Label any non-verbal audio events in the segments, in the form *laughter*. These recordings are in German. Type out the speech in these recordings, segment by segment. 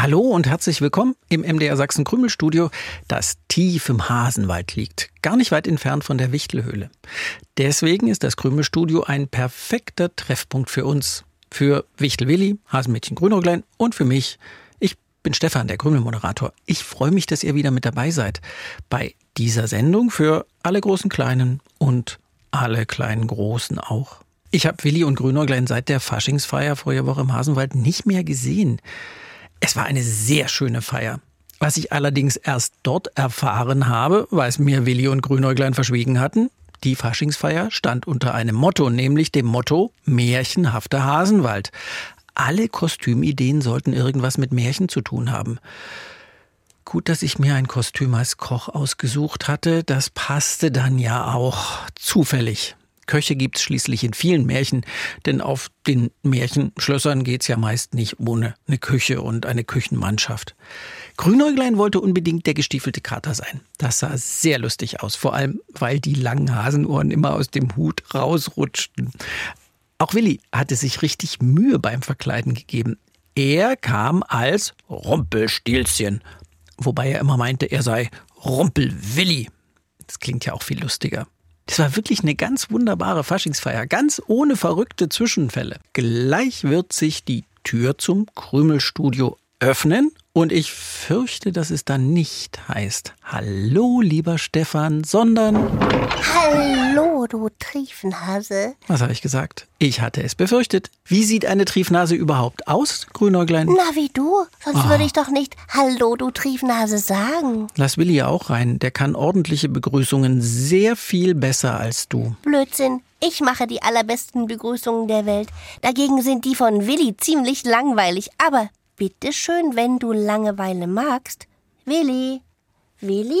Hallo und herzlich willkommen im MDR Sachsen Krümelstudio, das tief im Hasenwald liegt, gar nicht weit entfernt von der Wichtelhöhle. Deswegen ist das Krümelstudio ein perfekter Treffpunkt für uns, für Wichtel Willi, Hasenmädchen Grünäuglein und für mich. Ich bin Stefan, der Krümelmoderator. Ich freue mich, dass ihr wieder mit dabei seid bei dieser Sendung für alle großen Kleinen und alle kleinen Großen auch. Ich habe Willi und Grünäuglein seit der Faschingsfeier vorige Woche im Hasenwald nicht mehr gesehen. Es war eine sehr schöne Feier. Was ich allerdings erst dort erfahren habe, weil es mir Willi und Grünäuglein verschwiegen hatten, die Faschingsfeier stand unter einem Motto, nämlich dem Motto Märchenhafter Hasenwald. Alle Kostümideen sollten irgendwas mit Märchen zu tun haben. Gut, dass ich mir ein Kostüm als Koch ausgesucht hatte, das passte dann ja auch zufällig. Köche gibt's schließlich in vielen Märchen, denn auf den Märchenschlössern geht's ja meist nicht ohne eine Küche und eine Küchenmannschaft. Grünäuglein wollte unbedingt der gestiefelte Kater sein. Das sah sehr lustig aus, vor allem weil die langen Hasenohren immer aus dem Hut rausrutschten. Auch Willi hatte sich richtig Mühe beim Verkleiden gegeben. Er kam als Rumpelstilzchen, wobei er immer meinte, er sei Rumpelwilli. Das klingt ja auch viel lustiger. Das war wirklich eine ganz wunderbare Faschingsfeier, ganz ohne verrückte Zwischenfälle. Gleich wird sich die Tür zum Krümelstudio öffnen und ich fürchte, dass es dann nicht heißt Hallo, lieber Stefan, sondern Hallo, du Triefnase. Was habe ich gesagt? Ich hatte es befürchtet. Wie sieht eine Triefnase überhaupt aus, Grünäuglein? Na, wie du. Sonst oh. würde ich doch nicht Hallo, du Triefnase sagen. Lass Willi auch rein. Der kann ordentliche Begrüßungen sehr viel besser als du. Blödsinn. Ich mache die allerbesten Begrüßungen der Welt. Dagegen sind die von Willi ziemlich langweilig. Aber Bitte schön, wenn du Langeweile magst. Willi? Willi?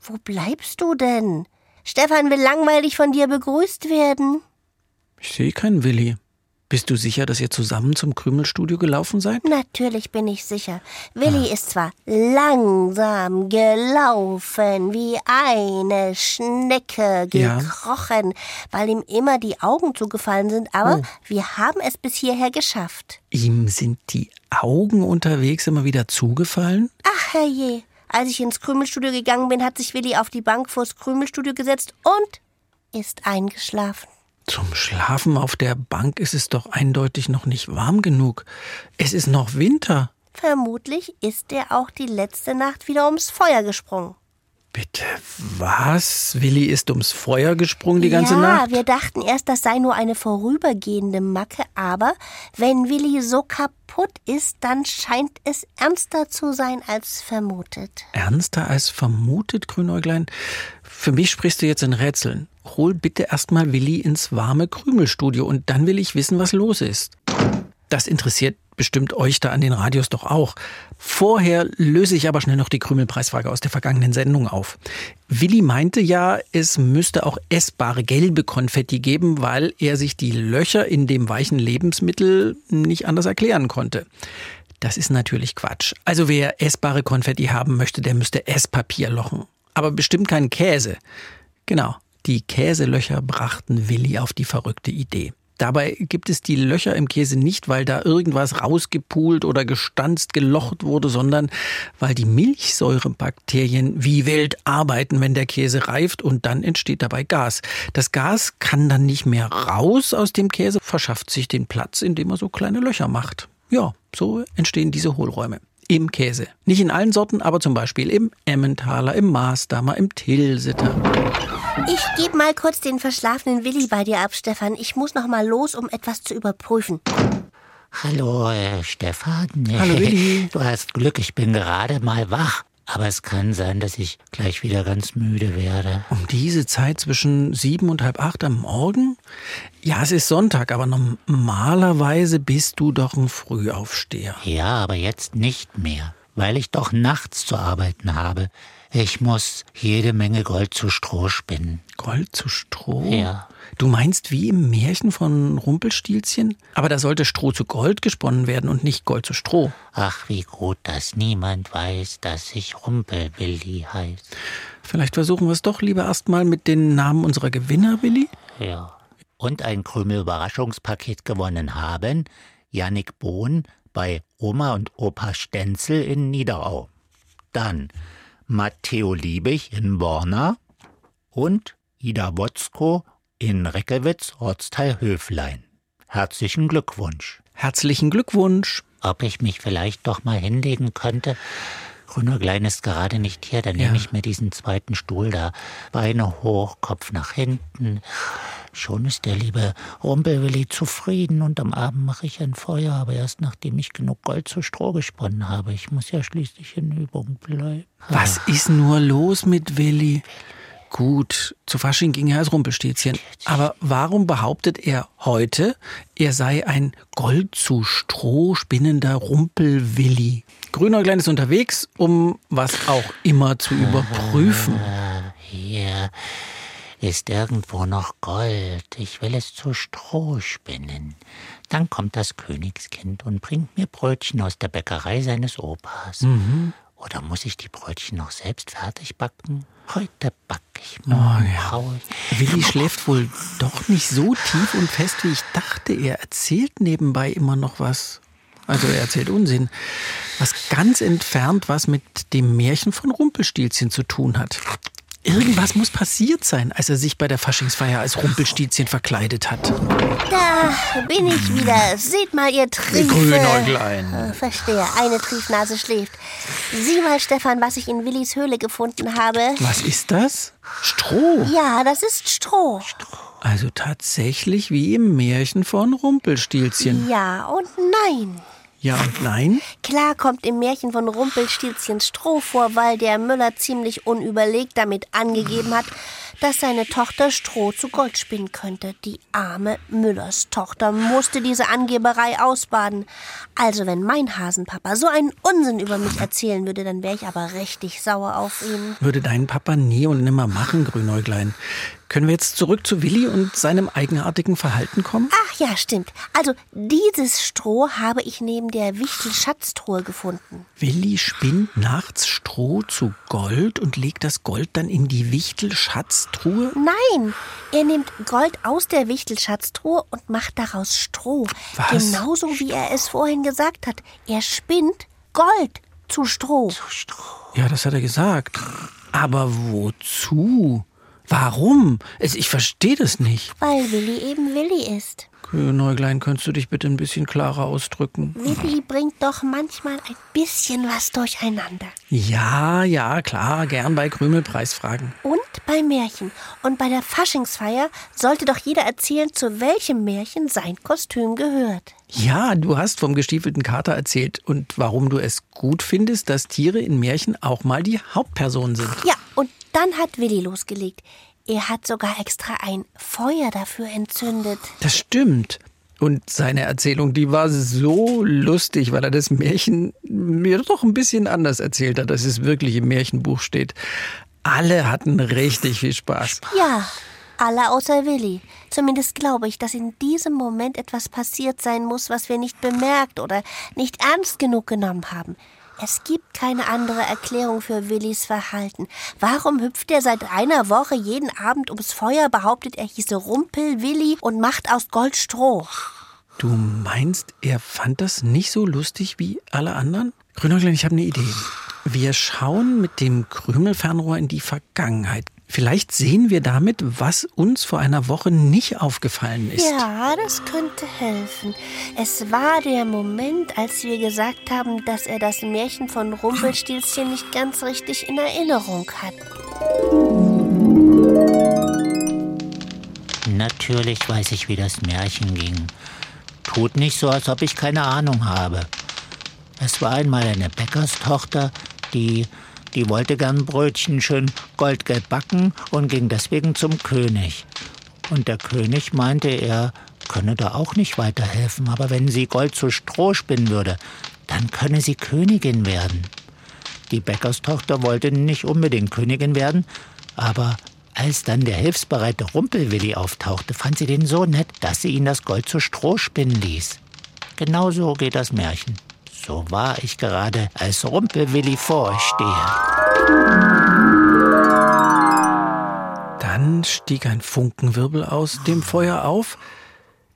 Wo bleibst du denn? Stefan will langweilig von dir begrüßt werden. Ich sehe keinen Willi. Bist du sicher, dass ihr zusammen zum Krümelstudio gelaufen seid? Natürlich bin ich sicher. Willi ah. ist zwar langsam gelaufen, wie eine Schnecke gekrochen, ja. weil ihm immer die Augen zugefallen sind, aber oh. wir haben es bis hierher geschafft. Ihm sind die Augen unterwegs immer wieder zugefallen? Ach herrje. Als ich ins Krümelstudio gegangen bin, hat sich Willi auf die Bank vors Krümelstudio gesetzt und ist eingeschlafen. Zum Schlafen auf der Bank ist es doch eindeutig noch nicht warm genug. Es ist noch Winter. Vermutlich ist er auch die letzte Nacht wieder ums Feuer gesprungen. Bitte was? Willi ist ums Feuer gesprungen die ganze ja, Nacht? Ja, wir dachten erst, das sei nur eine vorübergehende Macke, aber wenn Willi so kaputt ist, dann scheint es ernster zu sein als vermutet. Ernster als vermutet, Grünäuglein? Für mich sprichst du jetzt in Rätseln. Hol bitte erstmal Willi ins warme Krümelstudio und dann will ich wissen, was los ist. Das interessiert bestimmt euch da an den Radios doch auch. Vorher löse ich aber schnell noch die Krümelpreisfrage aus der vergangenen Sendung auf. Willi meinte ja, es müsste auch essbare gelbe Konfetti geben, weil er sich die Löcher in dem weichen Lebensmittel nicht anders erklären konnte. Das ist natürlich Quatsch. Also wer essbare Konfetti haben möchte, der müsste Esspapier lochen. Aber bestimmt keinen Käse. Genau, die Käselöcher brachten Willi auf die verrückte Idee. Dabei gibt es die Löcher im Käse nicht, weil da irgendwas rausgepult oder gestanzt, gelocht wurde, sondern weil die Milchsäurebakterien wie wild arbeiten, wenn der Käse reift und dann entsteht dabei Gas. Das Gas kann dann nicht mehr raus aus dem Käse, verschafft sich den Platz, indem er so kleine Löcher macht. Ja, so entstehen diese Hohlräume im Käse. Nicht in allen Sorten, aber zum Beispiel im Emmentaler, im Maßdamer, im Tilsiter. Ich gebe mal kurz den verschlafenen Willi bei dir ab, Stefan. Ich muss noch mal los, um etwas zu überprüfen. Hallo, äh, Stefan. Hallo, Willi. *laughs* Du hast Glück, ich bin gerade mal wach. Aber es kann sein, dass ich gleich wieder ganz müde werde. Um diese Zeit zwischen sieben und halb acht am Morgen? Ja, es ist Sonntag, aber normalerweise bist du doch ein Frühaufsteher. Ja, aber jetzt nicht mehr, weil ich doch nachts zu arbeiten habe. Ich muss jede Menge Gold zu Stroh spinnen. Gold zu Stroh? Ja. Du meinst wie im Märchen von Rumpelstilzchen? Aber da sollte Stroh zu Gold gesponnen werden und nicht Gold zu Stroh. Ach, wie gut, dass niemand weiß, dass ich Rumpelwilli heißt. Vielleicht versuchen wir es doch lieber erstmal mit den Namen unserer Gewinner, Willi? Ja. Und ein Krümel-Überraschungspaket gewonnen haben Jannik Bohn bei Oma und Opa Stenzel in Niederau. Dann Matteo Liebig in Borna und Ida Wotzko in Reckewitz, Ortsteil Höflein. Herzlichen Glückwunsch. Herzlichen Glückwunsch. Ob ich mich vielleicht doch mal hinlegen könnte? Grüner Klein ist gerade nicht hier, dann Ja. nehme ich mir diesen zweiten Stuhl da. Beine hoch, Kopf nach hinten. Schon ist der liebe Rumpelwilli zufrieden und am Abend mache ich ein Feuer, aber erst nachdem ich genug Gold zu Stroh gesponnen habe. Ich muss ja schließlich in Übung bleiben. Was ist nur los mit Willi? Gut, zu Fasching ging er als Rumpelstilzchen. Aber warum behauptet er heute, er sei ein Gold zu Stroh spinnender Rumpelwilli? Grünäuglein ist unterwegs, um was auch immer zu überprüfen. Hier ist irgendwo noch Gold. Ich will es zu Stroh spinnen. Dann kommt das Königskind und bringt mir Brötchen aus der Bäckerei seines Opas. Mhm. Oder muss ich die Brötchen noch selbst fertig backen? Heute back ich, morgen hau ich. Willi schläft wohl doch nicht so tief und fest, wie ich dachte. Er erzählt nebenbei immer noch was. Also er erzählt Unsinn. Was ganz entfernt was mit dem Märchen von Rumpelstilzchen zu tun hat. Irgendwas muss passiert sein, als er sich bei der Faschingsfeier als Rumpelstilzchen verkleidet hat. Da bin ich wieder. Seht mal, ihr Triefe. Grünäuglein. Äh, Verstehe, eine Triefnase schläft. Sieh mal, Stefan, was ich in Willis Höhle gefunden habe. Was ist das? Stroh. Ja, das ist Stroh. Also tatsächlich wie im Märchen von Rumpelstilzchen. Ja und nein. Ja und nein? Klar kommt im Märchen von Rumpelstilzchen Stroh vor, weil der Müller ziemlich unüberlegt damit angegeben hat, dass seine Tochter Stroh zu Gold spinnen könnte. Die arme Müllers Tochter musste diese Angeberei ausbaden. Also wenn mein Hasenpapa so einen Unsinn über mich erzählen würde, dann wäre ich aber richtig sauer auf ihn. Würde dein Papa nie und nimmer machen, Grünäuglein. Können wir jetzt zurück zu Willi und seinem eigenartigen Verhalten kommen? Ach ja, stimmt. Also dieses Stroh habe ich neben der Wichtel-Schatztruhe gefunden. Willi spinnt nachts Stroh zu Gold und legt das Gold dann in die Wichtel-Schatztruhe? Nein, er nimmt Gold aus der Wichtelschatztruhe und macht daraus Stroh. Was? Genauso wie er es vorhin gesagt hat. Er spinnt Gold zu Stroh. Ja, das hat er gesagt. Aber wozu? Warum? Ich verstehe das nicht. Weil Willi eben Willi ist. Grünäuglein, könntest du dich bitte ein bisschen klarer ausdrücken? Willi bringt doch manchmal ein bisschen was durcheinander. Ja, ja, klar, gern bei Krümelpreisfragen. Und bei Märchen. Und bei der Faschingsfeier sollte doch jeder erzählen, zu welchem Märchen sein Kostüm gehört. Ja, du hast vom gestiefelten Kater erzählt und warum du es gut findest, dass Tiere in Märchen auch mal die Hauptpersonen sind. Ja, und dann hat Willi losgelegt. Er hat sogar extra ein Feuer dafür entzündet. Das stimmt. Und seine Erzählung, die war so lustig, weil er das Märchen mir doch ein bisschen anders erzählt hat, als es wirklich im Märchenbuch steht. Alle hatten richtig viel Spaß. Ja, alle außer Willi. Zumindest glaube ich, dass in diesem Moment etwas passiert sein muss, was wir nicht bemerkt oder nicht ernst genug genommen haben. Es gibt keine andere Erklärung für Willis Verhalten. Warum hüpft er seit einer Woche jeden Abend ums Feuer, behauptet, er hieße Rumpel Willi und macht aus Gold Stroh? Du meinst, er fand das nicht so lustig wie alle anderen? Grünäuglein, ich habe eine Idee. Wir schauen mit dem Krümelfernrohr in die Vergangenheit. Vielleicht sehen wir damit, was uns vor einer Woche nicht aufgefallen ist. Ja, das könnte helfen. Es war der Moment, als wir gesagt haben, dass er das Märchen von Rumpelstilzchen nicht ganz richtig in Erinnerung hat. Natürlich weiß ich, wie das Märchen ging. Tut nicht so, als ob ich keine Ahnung habe. Es war einmal eine Bäckerstochter, die, die wollte gern Brötchen schön goldgelb backen und ging deswegen zum König. Und der König meinte, er könne da auch nicht weiterhelfen, aber wenn sie Gold zu Stroh spinnen würde, dann könne sie Königin werden. Die Bäckerstochter wollte nicht unbedingt Königin werden, aber Als dann der hilfsbereite Rumpelwilli auftauchte, fand sie den so nett, dass sie ihn das Gold zu Stroh spinnen ließ. Genau so geht das Märchen. So war ich gerade, als Rumpelwilli vor euch stehe. Dann stieg ein Funkenwirbel aus dem Feuer auf.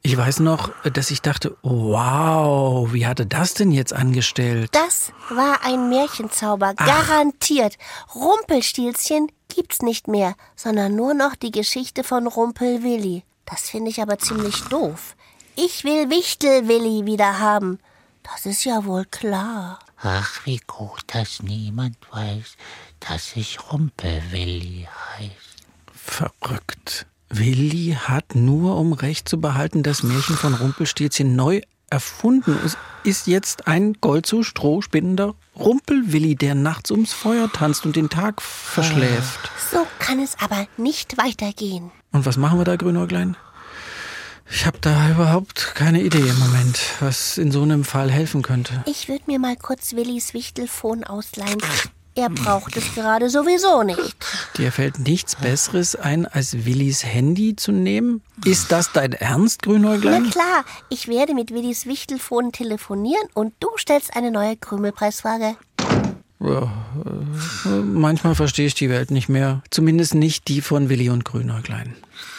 Ich weiß noch, dass ich dachte, wow, wie hatte das denn jetzt angestellt? Das war ein Märchenzauber, garantiert. Rumpelstilzchen gibt's nicht mehr, sondern nur noch die Geschichte von Rumpelwilli. Das finde ich aber ziemlich doof. Ich will Wichtelwilli wieder haben. Das ist ja wohl klar. Ach, wie gut, dass niemand weiß, dass ich Rumpelwilli heiße. Verrückt. Willi hat nur, um Recht zu behalten, das Märchen von Rumpelstilzchen neu erfunden. Es ist jetzt ein Gold zu Stroh spinnender Rumpelwilli, der nachts ums Feuer tanzt und den Tag verschläft. So kann es aber nicht weitergehen. Und was machen wir da, Grünäuglein? Ich habe da überhaupt keine Idee im Moment, was in so einem Fall helfen könnte. Ich würde mir mal kurz Willis Wichtelfon ausleihen. Er braucht es gerade sowieso nicht. Dir fällt nichts Besseres ein, als Willis Handy zu nehmen? Ist das dein Ernst, Grünäuglein? Na klar, ich werde mit Willis Wichtelfon telefonieren und du stellst eine neue Krümelpreisfrage. Ja, äh, manchmal verstehe ich die Welt nicht mehr. Zumindest nicht die von Willi und Grünäuglein.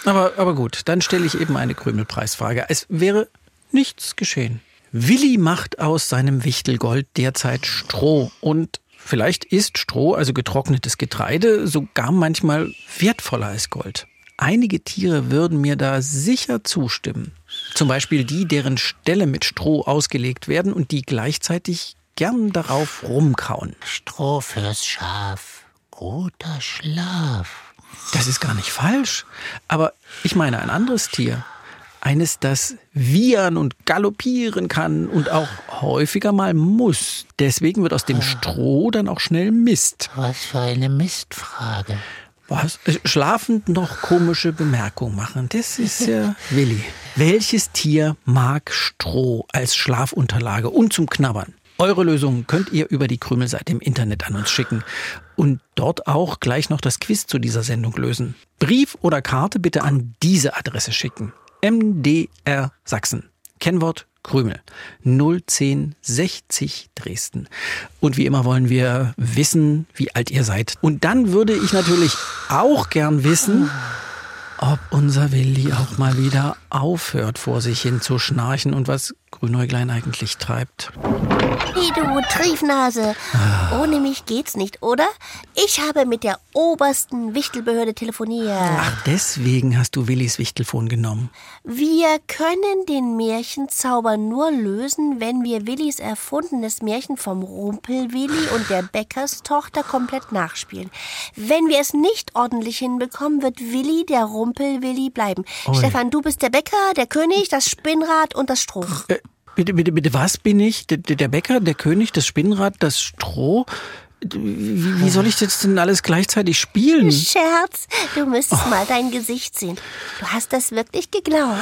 Aber, aber gut, dann stelle ich eben eine Krümelpreisfrage. Es wäre nichts geschehen. Willi macht aus seinem Wichtelgold derzeit Stroh und vielleicht ist Stroh, also getrocknetes Getreide, sogar manchmal wertvoller als Gold. Einige Tiere würden mir da sicher zustimmen. Zum Beispiel die, deren Ställe mit Stroh ausgelegt werden und die gleichzeitig gern darauf rumkauen. Stroh fürs Schaf. Guter Schlaf. Das ist gar nicht falsch. Aber ich meine ein anderes Tier. Eines, das wiehern und galoppieren kann und auch häufiger mal muss. Deswegen wird aus dem Stroh dann auch schnell Mist. Was für eine Mistfrage. Was? Äh, Schlafend noch komische Bemerkungen machen. Das ist ja Willi. Welches Tier mag Stroh als Schlafunterlage und zum Knabbern? Eure Lösungen könnt ihr über die Krümelseite im Internet an uns schicken und dort auch gleich noch das Quiz zu dieser Sendung lösen. Brief oder Karte bitte an diese Adresse schicken. MDR Sachsen. Kennwort Krümel 01060 Dresden. Und wie immer wollen wir wissen, wie alt ihr seid. Und dann würde ich natürlich auch gern wissen, ob unser Willi auch mal wieder aufhört, vor sich hin zu schnarchen und was Grünäuglein eigentlich treibt. Hey du Triefnase, ohne mich geht's nicht, oder? Ich habe mit der obersten Wichtelbehörde telefoniert. Ach, deswegen hast du Willis Wichtelfon genommen. Wir können den Märchenzauber nur lösen, wenn wir Willis erfundenes Märchen vom Rumpelwilli und der Bäckerstochter komplett nachspielen. Wenn wir es nicht ordentlich hinbekommen, wird Willi der Rumpelwilli bleiben. Ui. Stefan, du bist der Bäcker, der König, das Spinnrad und das Stroh. Äh, bitte, bitte, bitte, was bin ich? Der, der Bäcker, der König, das Spinnrad, das Stroh? Wie, wie soll ich das denn alles gleichzeitig spielen? Scherz, du müsstest mal dein Gesicht sehen. Du hast das wirklich geglaubt.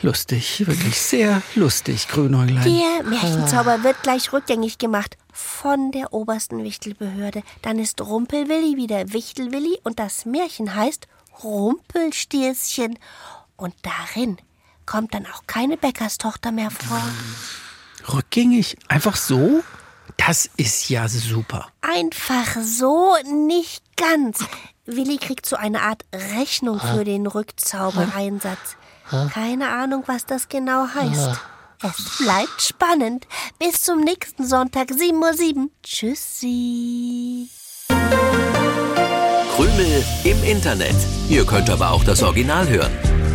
Lustig, wirklich sehr lustig, Grünäuglein. Der Märchenzauber wird gleich rückgängig gemacht von der obersten Wichtelbehörde. Dann ist Rumpelwilli wieder Wichtelwilli und das Märchen heißt Rumpelstilzchen. Und darin kommt dann auch keine Bäckerstochter mehr vor. Rückgängig? Einfach so? Das ist ja super. Einfach so nicht ganz. Willi kriegt so eine Art Rechnung für den Rückzaubereinsatz. Keine Ahnung, was das genau heißt. Es bleibt spannend. Bis zum nächsten Sonntag, 7.07 Uhr. Tschüssi. Krümel im Internet. Ihr könnt aber auch das Original hören.